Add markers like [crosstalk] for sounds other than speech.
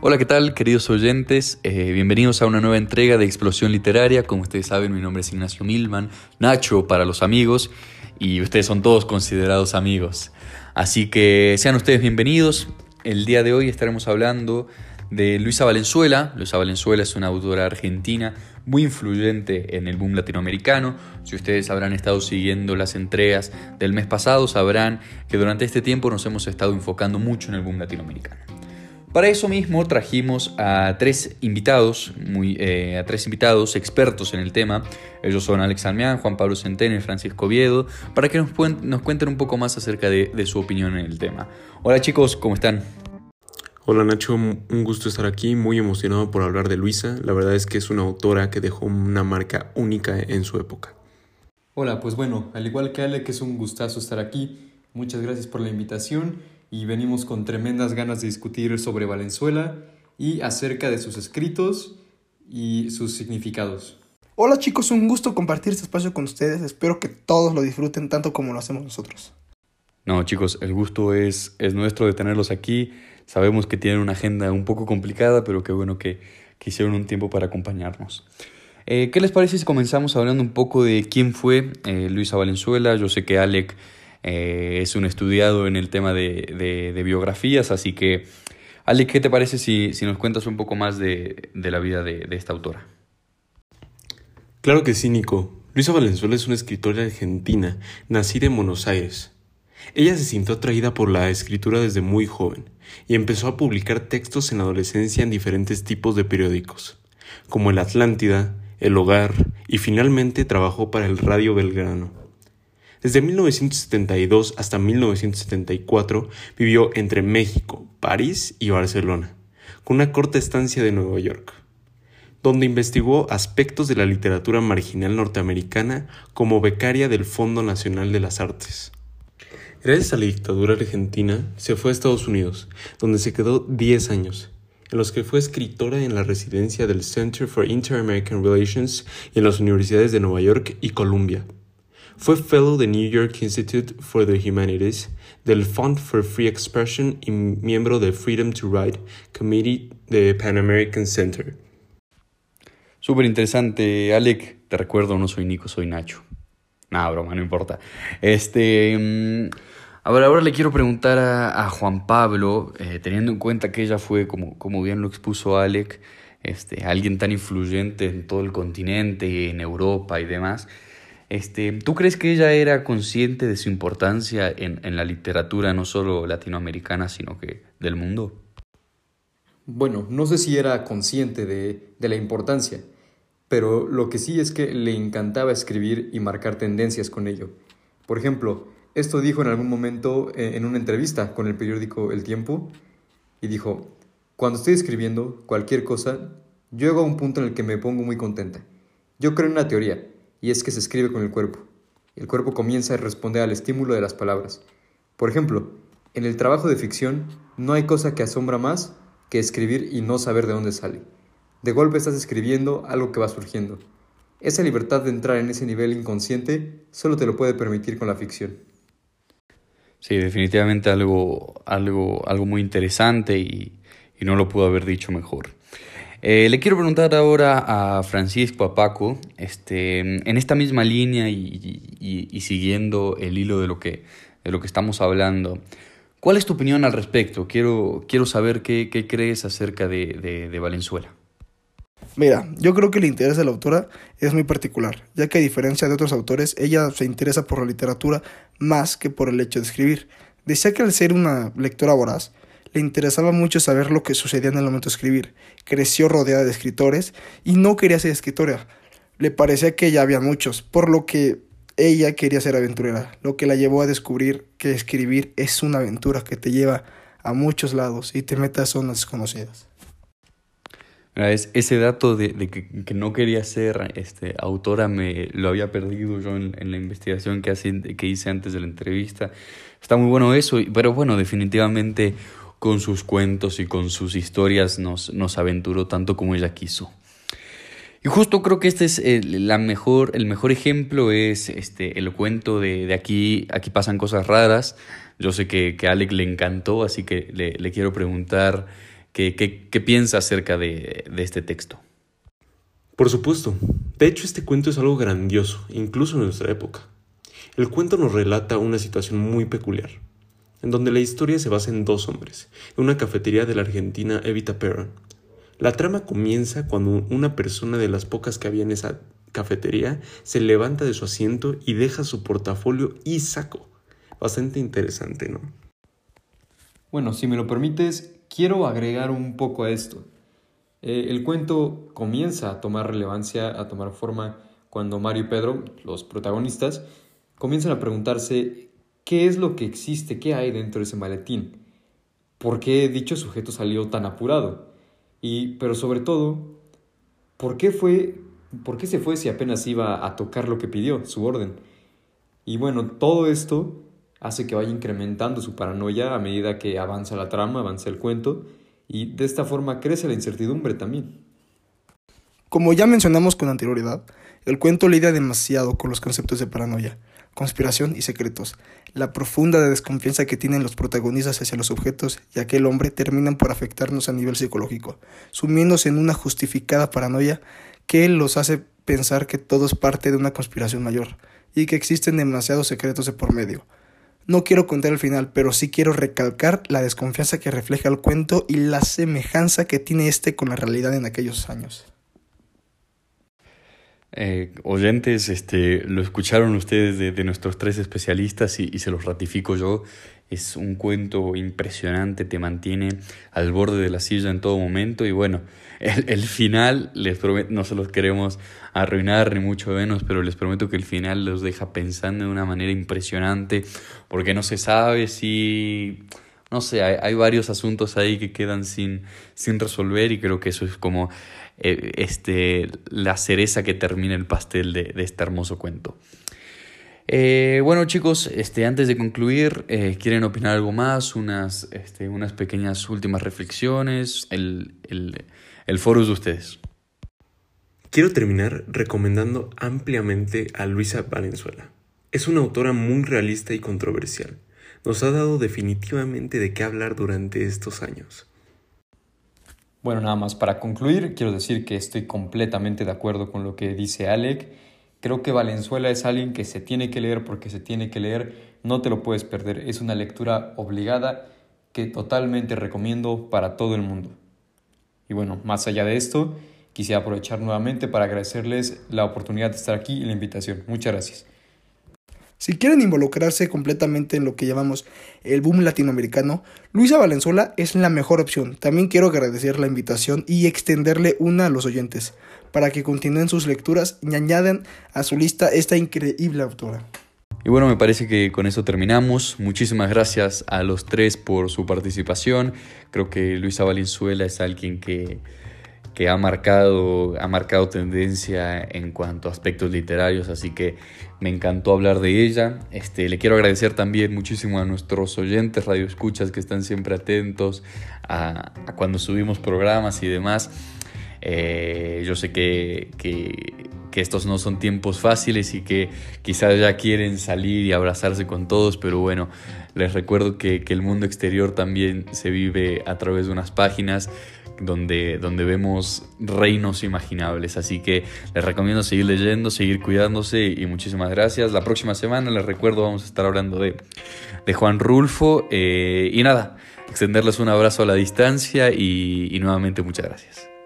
Hola, ¿qué tal, queridos oyentes? Eh, bienvenidos a una nueva entrega de Explosión Literaria. Como ustedes saben, mi nombre es Ignacio Milman, Nacho para los amigos, y ustedes son todos considerados amigos. Así que sean ustedes bienvenidos. El día de hoy estaremos hablando de Luisa Valenzuela. Luisa Valenzuela es una autora argentina muy influyente en el boom latinoamericano. Si ustedes habrán estado siguiendo las entregas del mes pasado, sabrán que durante este tiempo nos hemos estado enfocando mucho en el boom latinoamericano. Para eso mismo trajimos a tres invitados, muy, eh, a tres invitados expertos en el tema. Ellos son Alex Almeán, Juan Pablo Centeno y Francisco Viedo, para que nos, nos cuenten un poco más acerca de, de su opinión en el tema. Hola chicos, ¿cómo están? Hola Nacho, un gusto estar aquí, muy emocionado por hablar de Luisa. La verdad es que es una autora que dejó una marca única en su época. Hola, pues bueno, al igual que Alex, es un gustazo estar aquí. Muchas gracias por la invitación y venimos con tremendas ganas de discutir sobre Valenzuela y acerca de sus escritos y sus significados. Hola chicos, un gusto compartir este espacio con ustedes. Espero que todos lo disfruten tanto como lo hacemos nosotros. No, chicos, el gusto es, es nuestro de tenerlos aquí. Sabemos que tienen una agenda un poco complicada, pero qué bueno que, que hicieron un tiempo para acompañarnos. Eh, ¿Qué les parece si comenzamos hablando un poco de quién fue eh, Luisa Valenzuela? Yo sé que Alec eh, es un estudiado en el tema de, de, biografías, así que, Alec, ¿qué te parece si, si nos cuentas un poco más de, de la vida de, de esta autora? Claro que sí, Nico. Luisa Valenzuela es una escritora argentina, nacida en Buenos Aires. Ella se sintió atraída por la escritura desde muy joven y empezó a publicar textos en la adolescencia en diferentes tipos de periódicos, como El Atlántida, El Hogar y finalmente trabajó para el Radio Belgrano. Desde 1972 hasta 1974 vivió entre México, París y Barcelona, con una corta estancia de Nueva York, donde investigó aspectos de la literatura marginal norteamericana como becaria del Fondo Nacional de las Artes. Gracias a la dictadura argentina, se fue a Estados Unidos, donde se quedó 10 años, en los que fue escritora en la residencia del Center for Inter-American Relations y en las universidades de Nueva York y Columbia. Fue fellow del New York Institute for the Humanities, del Fund for Free Expression y miembro del Freedom to Write Committee de Pan American Center. Súper interesante, Alec. Te recuerdo, no soy Nico, soy Nacho. Nada, broma, no importa. Este. A ver, ahora le quiero preguntar a, a Juan Pablo, eh, teniendo en cuenta que ella fue, como, como bien lo expuso Alec, este, alguien tan influyente en todo el continente, en Europa y demás. Este, ¿Tú crees que ella era consciente de su importancia en, en la literatura, no solo latinoamericana, sino que del mundo? Bueno, no sé si era consciente de, de la importancia, pero lo que sí es que le encantaba escribir y marcar tendencias con ello. Por ejemplo, esto dijo en algún momento eh, en una entrevista con el periódico El Tiempo y dijo, cuando estoy escribiendo cualquier cosa, llego a un punto en el que me pongo muy contenta. Yo creo en una teoría, y es que se escribe con el cuerpo. El cuerpo comienza a responder al estímulo de las palabras. Por ejemplo, en el trabajo de ficción no hay cosa que asombra más que escribir y no saber de dónde sale. De golpe estás escribiendo algo que va surgiendo. Esa libertad de entrar en ese nivel inconsciente solo te lo puede permitir con la ficción. Sí, definitivamente algo, algo, algo muy interesante y, y no lo pudo haber dicho mejor. Eh, le quiero preguntar ahora a Francisco, a Paco, este, en esta misma línea y, siguiendo el hilo de lo, que, de lo que estamos hablando, ¿cuál es tu opinión al respecto? Quiero, quiero saber qué, qué crees acerca de, de, de Valenzuela. Mira, yo creo que el interés de la autora es muy particular, ya que a diferencia de otros autores, ella se interesa por la literatura más que por el hecho de escribir. Decía que al ser una lectora voraz, le interesaba mucho saber lo que sucedía en el momento de escribir. Creció rodeada de escritores y no quería ser escritora. Le parecía que ya había muchos, por lo que ella quería ser aventurera, lo que la llevó a descubrir que escribir es una aventura que te lleva a muchos lados y te mete a zonas desconocidas. Es, ese dato de, de que, que, no quería ser este, autora me lo había perdido yo en, en la investigación que, hace, que hice antes de la entrevista. Está muy bueno eso, pero bueno, definitivamente con sus cuentos y con sus historias nos, nos aventuró tanto como ella quiso. Y justo creo que este es el, la mejor, el mejor ejemplo es este, el cuento de, de aquí, aquí pasan cosas raras. Yo sé que, que a Alec le encantó, así que le, le quiero preguntar ¿Qué, piensa acerca de, de este texto? Por supuesto. De hecho, este cuento es algo grandioso, incluso en nuestra época. El cuento nos relata una situación muy peculiar, en donde la historia se basa en dos hombres, en una cafetería de la argentina Evita Perron. La trama comienza cuando una persona de las pocas que había en esa cafetería se levanta de su asiento y deja su portafolio y saco. Bastante interesante, ¿no? Bueno, si me lo permites, quiero agregar un poco a esto. Eh, el cuento comienza a tomar relevancia, a tomar forma, cuando Mario y Pedro, los protagonistas, comienzan a preguntarse qué es lo que existe, qué hay dentro de ese maletín, por qué dicho sujeto salió tan apurado, y, pero sobre todo, por qué, fue, por qué se fue si apenas iba a tocar lo que pidió, su orden. Y bueno, todo esto hace que vaya incrementando su paranoia a medida que avanza la trama, avanza el cuento, y de esta forma crece la incertidumbre también. Como ya mencionamos con anterioridad, el cuento lidia demasiado con los conceptos de paranoia, conspiración y secretos. La profunda desconfianza que tienen los protagonistas hacia los objetos y aquel hombre terminan por afectarnos a nivel psicológico, sumiéndose en una justificada paranoia que los hace pensar que todo es parte de una conspiración mayor y que existen demasiados secretos de por medio. No quiero contar el final, pero sí quiero recalcar la desconfianza que refleja el cuento y la semejanza que tiene este con la realidad en aquellos años. Eh, oyentes, este, lo escucharon ustedes de, nuestros tres especialistas y, se los ratifico yo. Es un cuento impresionante, te mantiene al borde de la silla en todo momento y bueno, [laughs] el, final, les prometo, no se los queremos arruinar ni mucho menos, pero les prometo que el final los deja pensando de una manera impresionante porque no se sabe si no sé, hay, varios asuntos ahí que quedan sin, sin resolver y creo que eso es como eh, este, la cereza que termina el pastel de, este hermoso cuento. Eh, bueno chicos, este, antes de concluir, eh, ¿quieren opinar algo más? Unas, este, unas pequeñas últimas reflexiones. El, el, el foro es de ustedes. Quiero terminar recomendando ampliamente a Luisa Valenzuela. Es una autora muy realista y controversial. Nos ha dado definitivamente de qué hablar durante estos años. Bueno, nada más para concluir, quiero decir que estoy completamente de acuerdo con lo que dice Alec Creo que Valenzuela es alguien que se tiene que leer porque se tiene que leer, no te lo puedes perder, es una lectura obligada que totalmente recomiendo para todo el mundo. Y bueno, más allá de esto, quisiera aprovechar nuevamente para agradecerles la oportunidad de estar aquí y la invitación. Muchas gracias. Si quieren involucrarse completamente en lo que llamamos el boom latinoamericano, Luisa Valenzuela es la mejor opción. También quiero agradecer la invitación y extenderle una a los oyentes, para que continúen sus lecturas y añadan a su lista esta increíble autora. Y bueno, me parece que con eso terminamos. Muchísimas gracias a los tres por su participación. Creo que Luisa Valenzuela es alguien que que ha marcado, ha marcado tendencia en cuanto a aspectos literarios, así que me encantó hablar de ella. Este, le quiero agradecer también muchísimo a nuestros oyentes, radioescuchas, que están siempre atentos a, cuando subimos programas y demás. Eh, yo sé que, que, estos no son tiempos fáciles y que quizás ya quieren salir y abrazarse con todos, pero bueno, les recuerdo que, que el mundo exterior también se vive a través de unas páginas donde, donde vemos reinos imaginables. Así que les recomiendo seguir leyendo, seguir cuidándose y muchísimas gracias. La próxima semana, les recuerdo, vamos a estar hablando de, de Juan Rulfo. Eh, y nada, extenderles un abrazo a la distancia y nuevamente muchas gracias.